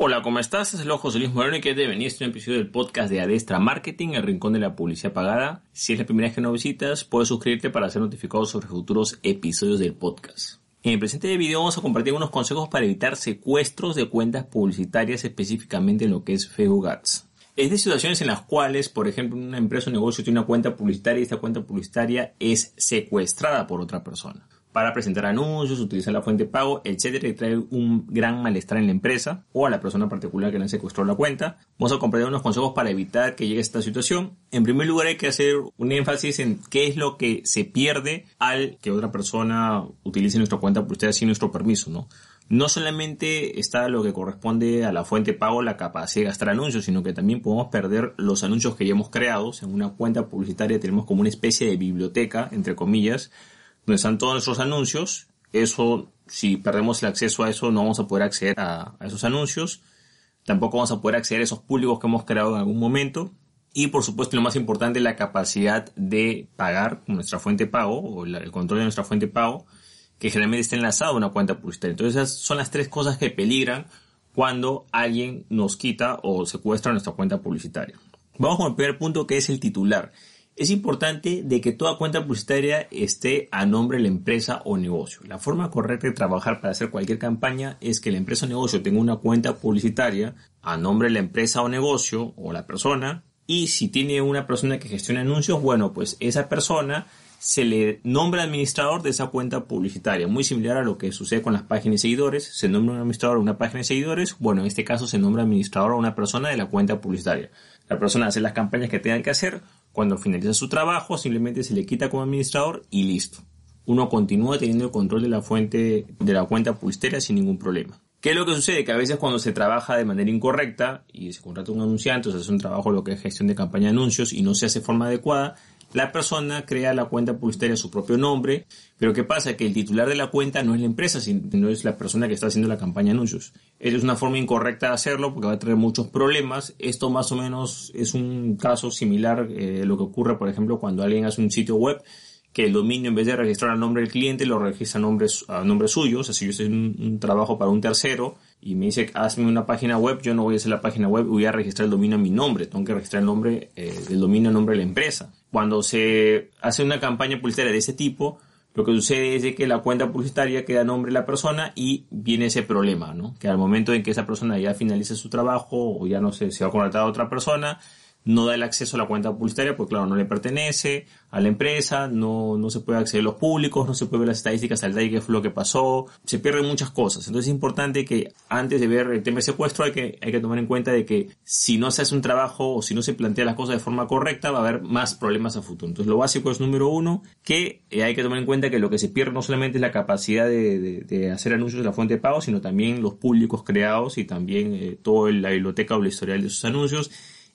Hola, ¿cómo estás? Es el José Luis Moreno y que venir este un episodio del podcast de Adestra Marketing, el rincón de la publicidad pagada. Si es la primera vez que nos visitas, puedes suscribirte para ser notificado sobre futuros episodios del podcast. En el presente video vamos a compartir unos consejos para evitar secuestros de cuentas publicitarias específicamente en lo que es Facebook Ads. Es de situaciones en las cuales, por ejemplo, una empresa o negocio tiene una cuenta publicitaria y esta cuenta publicitaria es secuestrada por otra persona para presentar anuncios, utilizar la fuente de pago, etcétera, y trae un gran malestar en la empresa o a la persona particular que le secuestró la cuenta. Vamos a compartir unos consejos para evitar que llegue a esta situación. En primer lugar, hay que hacer un énfasis en qué es lo que se pierde al que otra persona utilice nuestra cuenta por usted sin nuestro permiso, ¿no? No solamente está lo que corresponde a la fuente de pago, la capacidad de gastar anuncios, sino que también podemos perder los anuncios que ya hemos creado. En una cuenta publicitaria tenemos como una especie de biblioteca, entre comillas, donde están todos nuestros anuncios. Eso, si perdemos el acceso a eso, no vamos a poder acceder a, esos anuncios. Tampoco vamos a poder acceder a esos públicos que hemos creado en algún momento. Y por supuesto, lo más importante, la capacidad de pagar nuestra fuente de pago o el control de nuestra fuente de pago, que generalmente está enlazado a una cuenta publicitaria. Entonces, esas son las tres cosas que peligran cuando alguien nos quita o secuestra nuestra cuenta publicitaria. Vamos con el primer punto que es el titular es importante de que toda cuenta publicitaria esté a nombre de la empresa o negocio. La forma correcta de trabajar para hacer cualquier campaña es que la empresa o negocio tenga una cuenta publicitaria a nombre de la empresa o negocio o la persona. Y si tiene una persona que gestiona anuncios, bueno, pues esa persona se le nombra administrador de esa cuenta publicitaria. Muy similar a lo que sucede con las páginas de seguidores. Se nombra un administrador a una página de seguidores. Bueno, en este caso se nombra administrador a una persona de la cuenta publicitaria. La persona hace las campañas que tenga que hacer cuando finaliza su trabajo, simplemente se le quita como administrador y listo. Uno continúa teniendo el control de la fuente de la cuenta publicitaria sin ningún problema. ¿Qué es lo que sucede? Que a veces cuando se trabaja de manera incorrecta y se contrata un anunciante o se hace un trabajo lo que es gestión de campaña de anuncios y no se hace de forma adecuada, la persona crea la cuenta publicitaria a su propio nombre, pero ¿qué pasa? Que el titular de la cuenta no es la empresa, sino es la persona que está haciendo la campaña de anuncios. Es una forma incorrecta de hacerlo porque va a traer muchos problemas. Esto más o menos es un caso similar eh, a lo que ocurre, por ejemplo, cuando alguien hace un sitio web que el dominio en vez de registrar el nombre del cliente lo registra a nombre, a nombre suyo. Si yo estoy un, un trabajo para un tercero y me dice hazme una página web, yo no voy a hacer la página web, voy a registrar el dominio a mi nombre. Tengo que registrar el nombre, eh, el dominio a nombre de la empresa. Cuando se hace una campaña publicitaria de ese tipo, lo que sucede es que la cuenta publicitaria queda a nombre de la persona y viene ese problema, ¿no? Que al momento en que esa persona ya finalice su trabajo o ya no sé, se va a contratar a otra persona, no da el acceso a la cuenta publicitaria porque claro, no le pertenece a la empresa, no, no se puede acceder a los públicos, no se puede ver las estadísticas al detalle qué fue lo que pasó, se pierden muchas cosas. Entonces es importante que antes de ver el tema de secuestro hay que, hay que tomar en cuenta de que si no se hace un trabajo o si no se plantea las cosas de forma correcta va a haber más problemas a futuro. Entonces lo básico es número uno, que eh, hay que tomar en cuenta que lo que se pierde no solamente es la capacidad de, de, hacer anuncios de la fuente de pago, sino también los públicos creados y también eh, toda la biblioteca o la historial de esos anuncios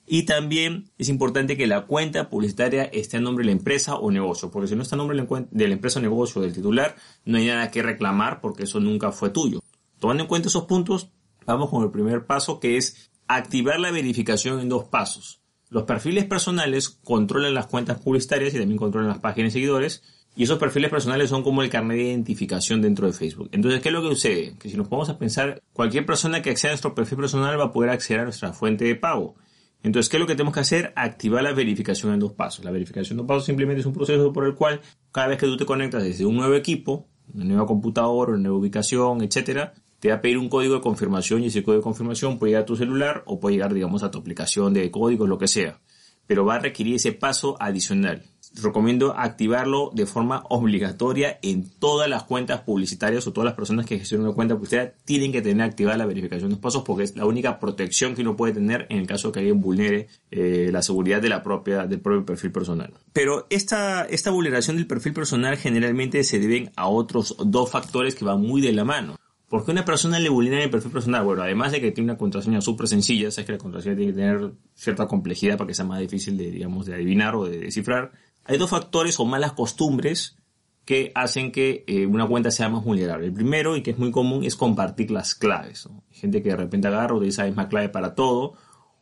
y también es importante que la cuenta publicitaria esté a nombre de la empresa o negocio, porque si no está a nombre de la empresa o negocio del titular, no hay nada que reclamar porque eso nunca fue tuyo. Tomando en cuenta esos puntos, vamos con el primer paso que es activar la verificación en dos pasos. Los perfiles personales controlan las cuentas publicitarias y también controlan las páginas de seguidores. Y esos perfiles personales son como el carnet de identificación dentro de Facebook. Entonces, ¿qué es lo que sucede? Que si nos ponemos a pensar, cualquier persona que acceda a nuestro perfil personal va a poder acceder a nuestra fuente de pago. Entonces, ¿qué es lo que tenemos que hacer? Activar la verificación en dos pasos. La verificación en dos pasos simplemente es un proceso por el cual cada vez que tú te conectas desde un nuevo equipo, una nueva computadora, una nueva ubicación, etcétera, te va a pedir un código de confirmación y ese código de confirmación puede llegar a tu celular o puede llegar, digamos, a tu aplicación de código, lo que sea. Pero va a requerir ese paso adicional recomiendo activarlo de forma obligatoria en todas las cuentas publicitarias o todas las personas que gestionan una cuenta publicitaria tienen que tener activada la verificación de los pasos porque es la única protección que uno puede tener en el caso de que alguien vulnere eh, la seguridad de la propia, del propio perfil personal. Pero esta, esta vulneración del perfil personal generalmente se deben a otros dos factores que van muy de la mano. ¿Por qué una persona le vulnera el perfil personal? Bueno, además de que tiene una contraseña súper sencilla, sabes que la contraseña tiene que tener cierta complejidad para que sea más difícil de, digamos, de adivinar o de descifrar. Hay dos factores o malas costumbres que hacen que eh, una cuenta sea más vulnerable. El primero, y que es muy común, es compartir las claves. Gente que de repente agarra utiliza la misma clave para todo,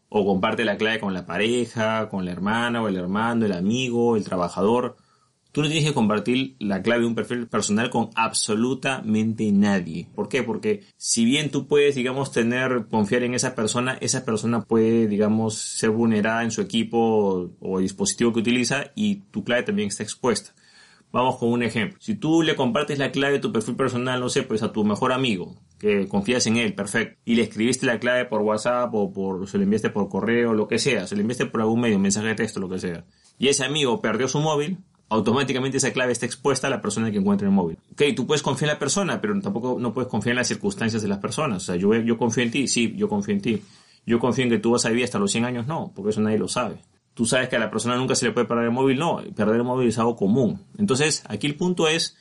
o comparte la clave con la pareja, con la hermana o el hermano, el amigo, el trabajador. Tú no tienes que compartir la clave de un perfil personal con absolutamente nadie. ¿Por qué? Porque si bien tú puedes, digamos, tener, confiar en esa persona, esa persona puede, digamos, ser vulnerada en su equipo o dispositivo que utiliza y tu clave también está expuesta. Vamos con un ejemplo. Si tú le compartes la clave de tu perfil personal, no sé, pues a tu mejor amigo, que confías en él, perfecto, y le escribiste la clave por WhatsApp o por, se le enviaste por correo, lo que sea, se le enviaste por algún medio, mensaje de texto, lo que sea, y ese amigo perdió su móvil, automáticamente esa clave está expuesta a la persona que encuentra el móvil. Ok, tú puedes confiar en la persona, pero tampoco no puedes confiar en las circunstancias de las personas. O sea, yo, yo confío en ti, sí, yo confío en ti. Yo confío en que tú vas a vivir hasta los 100 años, no, porque eso nadie lo sabe. Tú sabes que a la persona nunca se le puede perder el móvil, no, perder el móvil es algo común. Entonces, aquí el punto es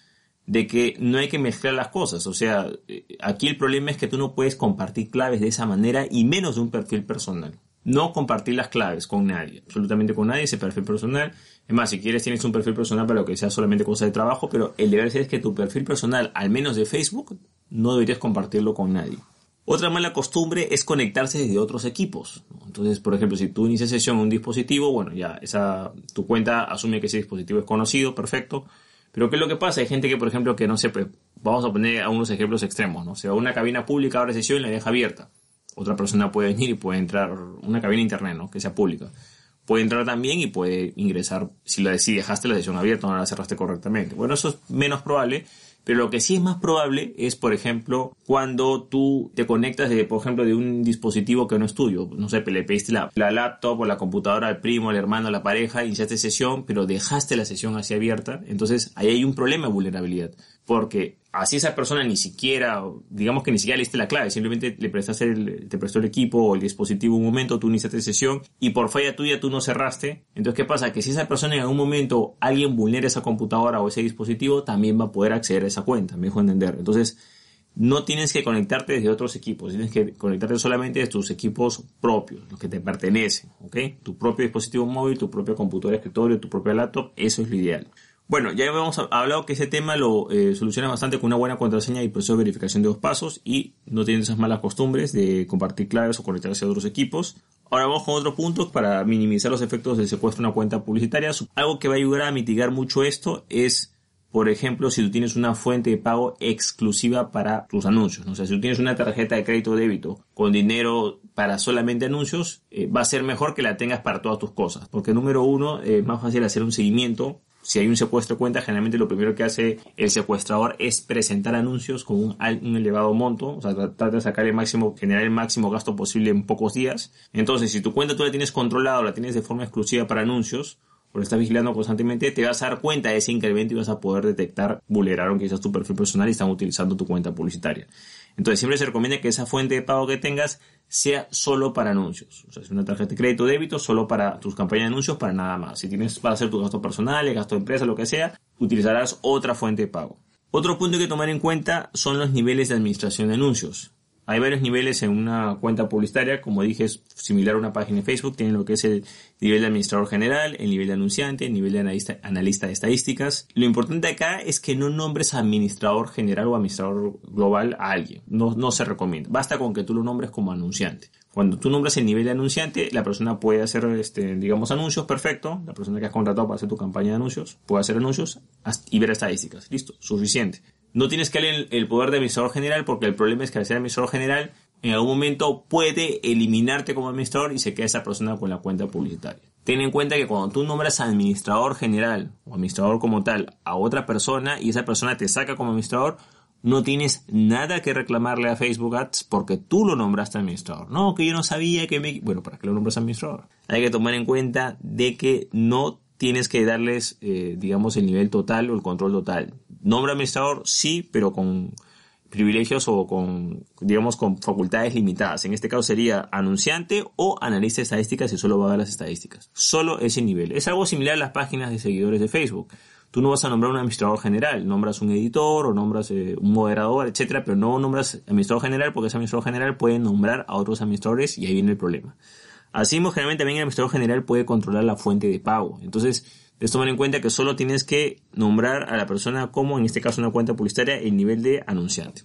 de que no hay que mezclar las cosas. O sea, eh, aquí el problema es que tú no puedes compartir claves de esa manera y menos de un perfil personal. No compartir las claves con nadie, absolutamente con nadie, ese perfil personal. Es más, si quieres tienes un perfil personal para lo que sea solamente cosa de trabajo, pero el deber es que tu perfil personal, al menos de Facebook, no deberías compartirlo con nadie. Otra mala costumbre es conectarse desde otros equipos. Entonces, por ejemplo, si tú inicias sesión en un dispositivo, bueno, ya esa, tu cuenta asume que ese dispositivo es conocido, perfecto. Pero ¿qué es lo que pasa? Hay gente que, por ejemplo, que no pues, vamos a poner a unos ejemplos extremos, ¿no? O sea, una cabina pública abre sesión y la deja abierta otra persona puede venir y puede entrar, una cabina internet, ¿no? Que sea pública. Puede entrar también y puede ingresar, si, la, si dejaste la sesión abierta o no la cerraste correctamente. Bueno, eso es menos probable, pero lo que sí es más probable es, por ejemplo, cuando tú te conectas, de, por ejemplo, de un dispositivo que no es tuyo. No sé, le la, la, laptop o la computadora al primo, al hermano, la pareja, iniciaste sesión, pero dejaste la sesión así abierta. Entonces, ahí hay un problema de vulnerabilidad. Porque así esa persona ni siquiera, digamos que ni siquiera le diste la clave, simplemente le prestaste el, te prestó el equipo o el dispositivo un momento, tú iniciaste sesión y por falla tuya tú no cerraste. Entonces, ¿qué pasa? Que si esa persona en algún momento alguien vulnera esa computadora o ese dispositivo, también va a poder acceder a esa cuenta, me dejo entender. Entonces, no tienes que conectarte desde otros equipos, tienes que conectarte solamente desde tus equipos propios, los que te pertenecen, ¿ok? Tu propio dispositivo móvil, tu propio computador escritorio, tu propio laptop, eso es lo ideal. Bueno, ya hemos hablado que ese tema lo eh, soluciona bastante con una buena contraseña y proceso de verificación de dos pasos y no tienen esas malas costumbres de compartir claves o conectarse a otros equipos. Ahora vamos con otro punto para minimizar los efectos del secuestro de una cuenta publicitaria. Algo que va a ayudar a mitigar mucho esto es, por ejemplo, si tú tienes una fuente de pago exclusiva para tus anuncios. O sea, si tú tienes una tarjeta de crédito o débito con dinero para solamente anuncios, eh, va a ser mejor que la tengas para todas tus cosas. Porque número uno, es más fácil hacer un seguimiento si hay un secuestro de cuenta, generalmente lo primero que hace el secuestrador es presentar anuncios con un, elevado monto, o sea, tratar de sacar el máximo, generar el máximo gasto posible en pocos días. Entonces, si tu cuenta tú la tienes controlada o la tienes de forma exclusiva para anuncios, la estás vigilando constantemente, te vas a dar cuenta de ese incremento y vas a poder detectar, vulneraron quizás tu perfil personal y están utilizando tu cuenta publicitaria. Entonces siempre se recomienda que esa fuente de pago que tengas sea solo para anuncios. O sea, es una tarjeta de crédito o débito solo para tus campañas de anuncios, para nada más. Si tienes para hacer tus gastos personales, gasto de empresa, lo que sea, utilizarás otra fuente de pago. Otro punto que tomar en cuenta son los niveles de administración de anuncios. Hay varios niveles en una cuenta publicitaria, como dije, es similar a una página de Facebook, tienen lo que es el nivel de administrador general, el nivel de anunciante, el nivel de analista, analista de estadísticas. Lo importante acá es que no nombres administrador general o administrador global a alguien, no, no se recomienda, basta con que tú lo nombres como anunciante. Cuando tú nombras el nivel de anunciante, la persona puede hacer, este, digamos, anuncios, perfecto. La persona que has contratado para hacer tu campaña de anuncios puede hacer anuncios y ver estadísticas. Listo, suficiente. No tienes que darle el poder de administrador general porque el problema es que al ser administrador general en algún momento puede eliminarte como administrador y se queda esa persona con la cuenta publicitaria. Ten en cuenta que cuando tú nombras administrador general o administrador como tal a otra persona y esa persona te saca como administrador, no tienes nada que reclamarle a Facebook Ads porque tú lo nombraste administrador. No, que yo no sabía que me... Bueno, ¿para qué lo nombras administrador? Hay que tomar en cuenta de que no tienes que darles, eh, digamos, el nivel total o el control total. Nombre administrador, sí, pero con privilegios o con, digamos, con facultades limitadas. En este caso sería anunciante o analista de estadísticas y solo va a dar las estadísticas. Solo ese nivel. Es algo similar a las páginas de seguidores de Facebook. Tú no vas a nombrar un administrador general, nombras un editor o nombras eh, un moderador, etcétera, pero no nombras administrador general porque ese administrador general puede nombrar a otros administradores y ahí viene el problema. Así, generalmente también el administrador general puede controlar la fuente de pago. Entonces, debes tomar en cuenta que solo tienes que nombrar a la persona como, en este caso, una cuenta publicitaria, el nivel de anunciante.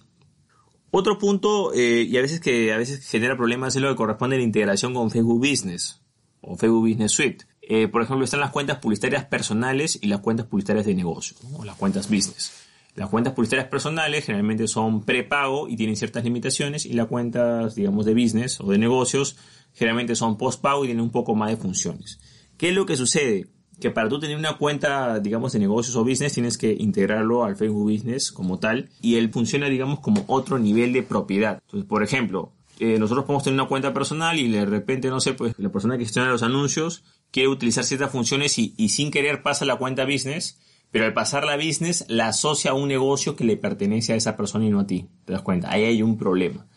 Otro punto, eh, y a veces que a veces genera problemas, es lo que corresponde a la integración con Facebook Business o Facebook Business Suite. Eh, por ejemplo, están las cuentas publicitarias personales y las cuentas publicitarias de negocio, o las cuentas business. Las cuentas publicitarias personales generalmente son prepago y tienen ciertas limitaciones y las cuentas, digamos, de business o de negocios generalmente son postpago y tienen un poco más de funciones. ¿Qué es lo que sucede? Que para tú tener una cuenta, digamos, de negocios o business tienes que integrarlo al Facebook Business como tal y él funciona, digamos, como otro nivel de propiedad. Entonces, por ejemplo, eh, nosotros podemos tener una cuenta personal y de repente, no sé, pues la persona que gestiona los anuncios quiere utilizar ciertas funciones y, y sin querer pasa la cuenta business, pero al pasar la business la asocia a un negocio que le pertenece a esa persona y no a ti. ¿Te das cuenta? Ahí hay un problema.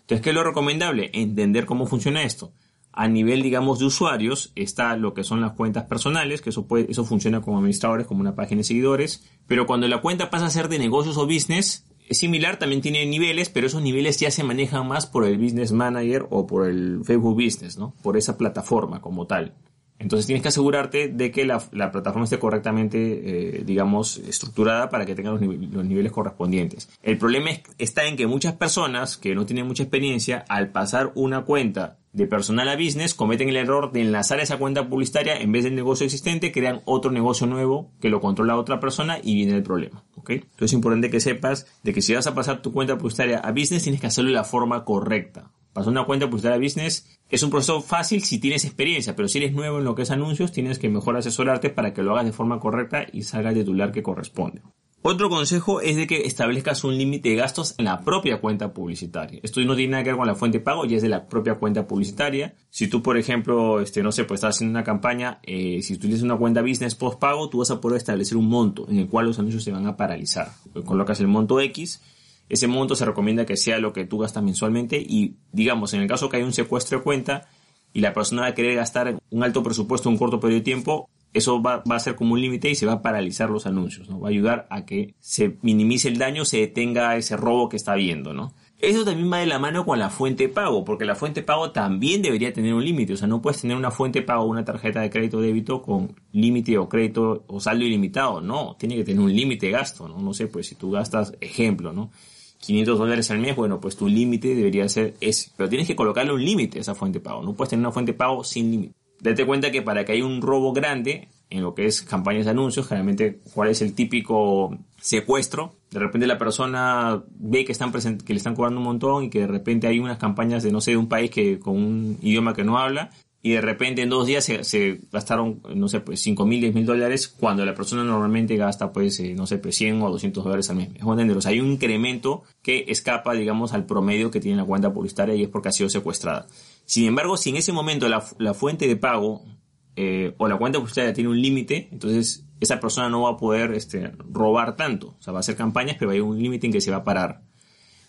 Entonces, ¿qué es lo recomendable? Entender cómo funciona esto. A nivel, digamos, de usuarios, está lo que son las cuentas personales, que eso, puede, eso funciona como administradores, como una página de seguidores. Pero cuando la cuenta pasa a ser de negocios o business, es similar, también tiene niveles, pero esos niveles ya se manejan más por el Business Manager o por el Facebook Business, ¿no? Por esa plataforma como tal. Entonces tienes que asegurarte de que la, plataforma esté correctamente, eh, digamos, estructurada para que tenga los, niveles correspondientes. El problema está en que muchas personas que no tienen mucha experiencia, al pasar una cuenta de personal a business, cometen el error de enlazar esa cuenta publicitaria en vez del negocio existente, crean otro negocio nuevo que lo controla otra persona y viene el problema. Entonces es importante que sepas de que si vas a pasar tu cuenta publicitaria a business, tienes que hacerlo de la forma correcta. Pasar una cuenta publicitaria business es un proceso fácil si tienes experiencia, pero si eres nuevo en lo que es anuncios, tienes que mejor asesorarte para que lo hagas de forma correcta y salga el titular que corresponde. Otro consejo es de que establezcas un límite de gastos en la propia cuenta publicitaria. Esto no tiene nada que ver con la fuente de pago, ya es de la propia cuenta publicitaria. Si tú, por ejemplo, este, no sé, pues estás haciendo una campaña, eh, si utilizas una cuenta business post pago, tú vas a poder establecer un monto en el cual los anuncios se van a paralizar. Colocas el monto X ese monto se recomienda que sea lo que tú gastas mensualmente y digamos, en el caso que hay un secuestro de cuenta y la persona va a querer gastar un alto presupuesto en un corto periodo de tiempo, eso va, a ser como un límite y se va a paralizar los anuncios, ¿no? Va a ayudar a que se minimice el daño, se detenga ese robo que está habiendo, ¿no? Eso también va de la mano con la fuente de pago, porque la fuente de pago también debería tener un límite. O sea, no puedes tener una fuente de pago, una tarjeta de crédito o débito con límite o crédito o saldo ilimitado. No, tiene que tener un límite de gasto, ¿no? No sé, pues si tú gastas, ejemplo, ¿no? 500 dólares al mes, bueno, pues tu límite debería ser ese. Pero tienes que colocarle un límite a esa fuente de pago. No puedes tener una fuente de pago sin límite. Date cuenta que para que haya un robo grande en lo que es campañas de anuncios, generalmente, ¿cuál es el típico secuestro? De repente la persona ve que están que le están cobrando un montón y que de repente hay unas campañas de no sé de un país que con un idioma que no habla y de repente en dos días se, gastaron, no sé, pues 5 mil, 10 mil dólares cuando la persona normalmente gasta, pues, eh, no sé, pues 100 o 200 dólares al mes. Es entender, o sea, hay un incremento que escapa, digamos, al promedio que tiene la cuenta publicitaria y es porque ha sido secuestrada. Sin embargo, si en ese momento la, la fuente de pago eh, o la cuenta publicitaria tiene un límite, entonces esa persona no va a poder este, robar tanto. O sea, va a hacer campañas, pero hay un límite en que se va a parar.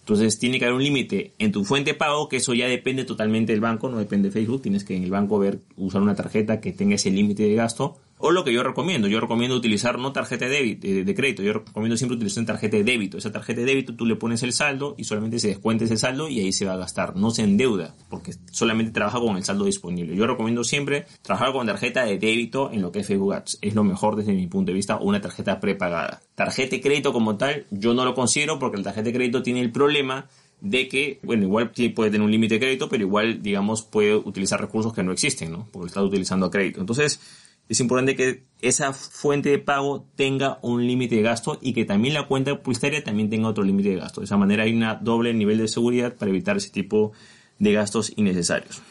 Entonces tiene que haber un límite en tu fuente de pago, que eso ya depende totalmente del banco, no depende de Facebook. Tienes que en el banco ver, usar una tarjeta que tenga ese límite de gasto o lo que yo recomiendo, yo recomiendo utilizar no tarjeta de, débito, de, crédito, yo recomiendo siempre utilizar una tarjeta de débito. Esa tarjeta de débito tú le pones el saldo y solamente se descuenta ese saldo y ahí se va a gastar. No se endeuda porque solamente trabaja con el saldo disponible. Yo recomiendo siempre trabajar con tarjeta de débito en lo que es Facebook Ads. Es lo mejor desde mi punto de vista una tarjeta prepagada. Tarjeta de crédito como tal yo no lo considero porque la tarjeta de crédito tiene el problema de que, bueno, igual puede tener un límite de crédito, pero igual, digamos, puede utilizar recursos que no existen, ¿no? Porque está utilizando a crédito. Entonces, es importante que esa fuente de pago tenga un límite de gasto y que también la cuenta publicitaria también tenga otro límite de gasto. De esa manera hay un doble nivel de seguridad para evitar ese tipo de gastos innecesarios.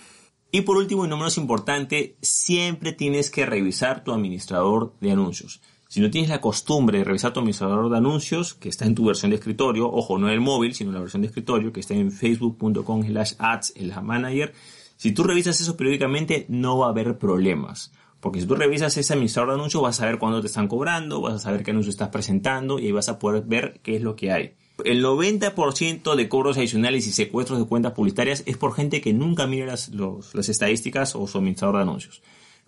Y por último y no menos importante, siempre tienes que revisar tu administrador de anuncios. Si no tienes la costumbre de revisar tu administrador de anuncios, que está en tu versión de escritorio, ojo, no el móvil, sino la versión de escritorio, que está en facebook.com slash ads, el manager, si tú revisas eso periódicamente, no va a haber problemas. Porque si tú revisas ese administrador de anuncios, vas a saber cuándo te están cobrando, vas a saber qué anuncio estás presentando y ahí vas a poder ver qué es lo que hay. El 90% de cobros adicionales y secuestros de cuentas publicitarias es por gente que nunca mira las, las estadísticas o su administrador de anuncios.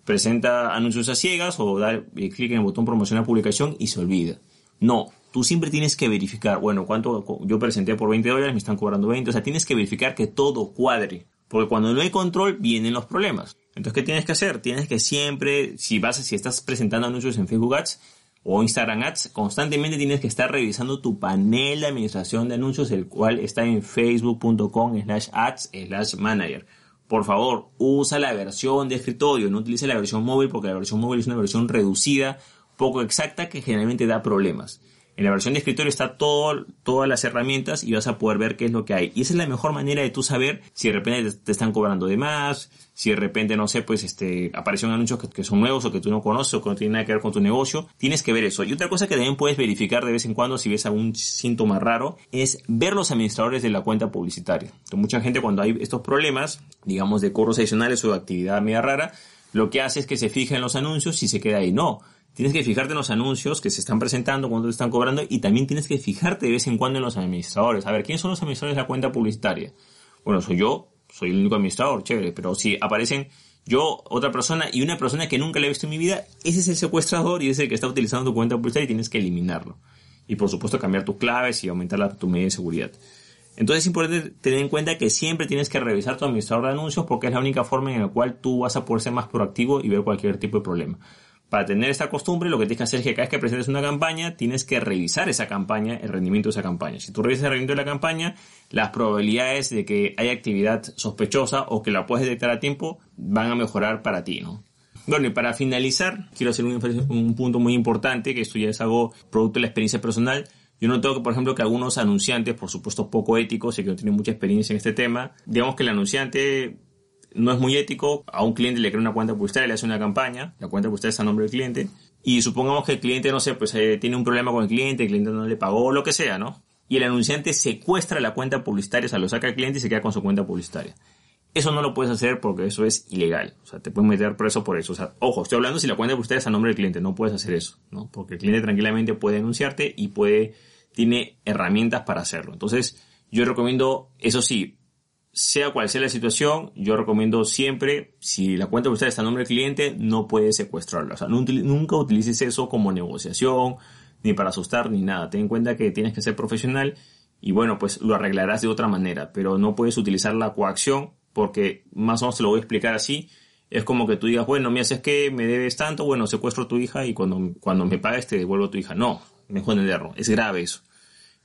Presenta anuncios a ciegas o da eh, clic en el botón promocionar publicación y se olvida. No, tú siempre tienes que verificar, bueno, cuánto yo presenté por 20 dólares, me están cobrando 20, o sea, tienes que verificar que todo cuadre. Porque cuando no hay control, vienen los problemas. Entonces, ¿qué tienes que hacer? Tienes que siempre, si vas, si estás presentando anuncios en Facebook Ads o Instagram Ads, constantemente tienes que estar revisando tu panel de administración de anuncios, el cual está en facebook.com slash ads slash manager. por favor, usa la versión de escritorio, no utilice la versión móvil porque la versión móvil es una versión reducida, poco exacta, que generalmente da problemas. En la versión de escritorio está todo, todas las herramientas y vas a poder ver qué es lo que hay. Y esa es la mejor manera de tú saber si de repente te están cobrando de más, si de repente, no sé, pues este, aparecen anuncios que, que, son nuevos o que tú no conoces o que no tienen nada que ver con tu negocio. Tienes que ver eso. Y otra cosa que también puedes verificar de vez en cuando si ves algún síntoma raro es ver los administradores de la cuenta publicitaria. Entonces, mucha gente cuando hay estos problemas, digamos de cobros adicionales o de actividad media rara, lo que hace es que se fija en los anuncios y se queda ahí. No Tienes que fijarte en los anuncios que se están presentando, cuánto te están cobrando y también tienes que fijarte de vez en cuando en los administradores. A ver, ¿quiénes son los administradores de la cuenta publicitaria? Bueno, soy yo, soy el único administrador, chévere, pero si aparecen yo, otra persona y una persona que nunca le he visto en mi vida, ese es el secuestrador y es el que está utilizando tu cuenta publicitaria y tienes que eliminarlo. Y por supuesto cambiar tus claves y aumentar la, tu medida de seguridad. Entonces es importante tener en cuenta que siempre tienes que revisar tu administrador de anuncios porque es la única forma en la cual tú vas a poder ser más proactivo y ver cualquier tipo de problema para tener esta costumbre, lo que tienes que hacer es que cada vez que presentes una campaña, tienes que revisar esa campaña, el rendimiento de esa campaña. Si tú revisas el rendimiento de la campaña, las probabilidades de que haya actividad sospechosa o que la puedes detectar a tiempo van a mejorar para ti, ¿no? Bueno, y para finalizar, quiero hacer un, un punto muy importante, que esto ya es algo producto de la experiencia personal. Yo noto que, por ejemplo, que algunos anunciantes, por supuesto poco éticos y que no tienen mucha experiencia en este tema, digamos que el anunciante no es muy ético. A un cliente le crea una cuenta publicitaria, le hace una campaña, la cuenta publicitaria está a nombre del cliente, y supongamos que el cliente, no sé, pues eh, tiene un problema con el cliente, el cliente no le pagó, lo que sea, ¿no? Y el anunciante secuestra la cuenta publicitaria, o sea, lo saca el cliente y se queda con su cuenta publicitaria. Eso no lo puedes hacer porque eso es ilegal. O sea, te pueden meter preso por eso. O sea, ojo, estoy hablando si la cuenta publicitaria está a nombre del cliente. No puedes hacer eso, ¿no? Porque el cliente tranquilamente puede denunciarte y puede, tiene herramientas para hacerlo. Entonces, yo recomiendo, eso sí, sea cual sea la situación, yo recomiendo siempre, si la cuenta usted está a nombre del cliente, no puede secuestrarla. O sea, nunca utilices eso como negociación, ni para asustar, ni nada. Ten en cuenta que tienes que ser profesional y bueno, pues lo arreglarás de otra manera, pero no puedes utilizar la coacción porque más o menos te lo voy a explicar así. Es como que tú digas, bueno, me haces que me debes tanto, bueno, secuestro a tu hija y cuando, cuando me pagues te devuelvo a tu hija. No, mejor entenderlo. Es grave eso.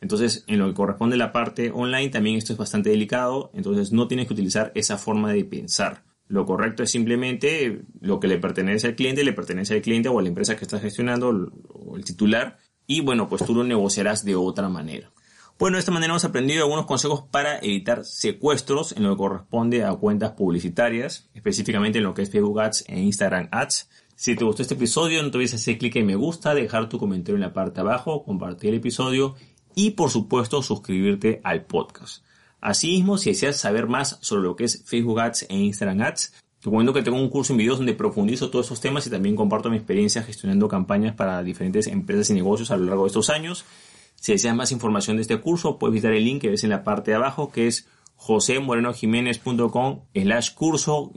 Entonces, en lo que corresponde a la parte online, también esto es bastante delicado, entonces no tienes que utilizar esa forma de pensar. Lo correcto es simplemente lo que le pertenece al cliente, le pertenece al cliente o a la empresa que está gestionando o el titular, y bueno, pues tú lo negociarás de otra manera. Bueno, de esta manera hemos aprendido algunos consejos para evitar secuestros en lo que corresponde a cuentas publicitarias, específicamente en lo que es Facebook Ads e Instagram Ads. Si te gustó este episodio, no te olvides hacer clic en me gusta, dejar tu comentario en la parte de abajo, compartir el episodio y por supuesto suscribirte al podcast. Asimismo, si deseas saber más sobre lo que es Facebook Ads e Instagram Ads, te comento que tengo un curso en videos donde profundizo todos esos temas y también comparto mi experiencia gestionando campañas para diferentes empresas y negocios a lo largo de estos años. Si deseas más información de este curso, puedes visitar el link que ves en la parte de abajo que es josemorenojiménez.com slash curso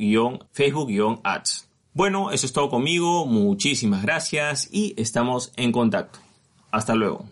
Facebook ads. Bueno, eso es todo conmigo, muchísimas gracias y estamos en contacto. Hasta luego.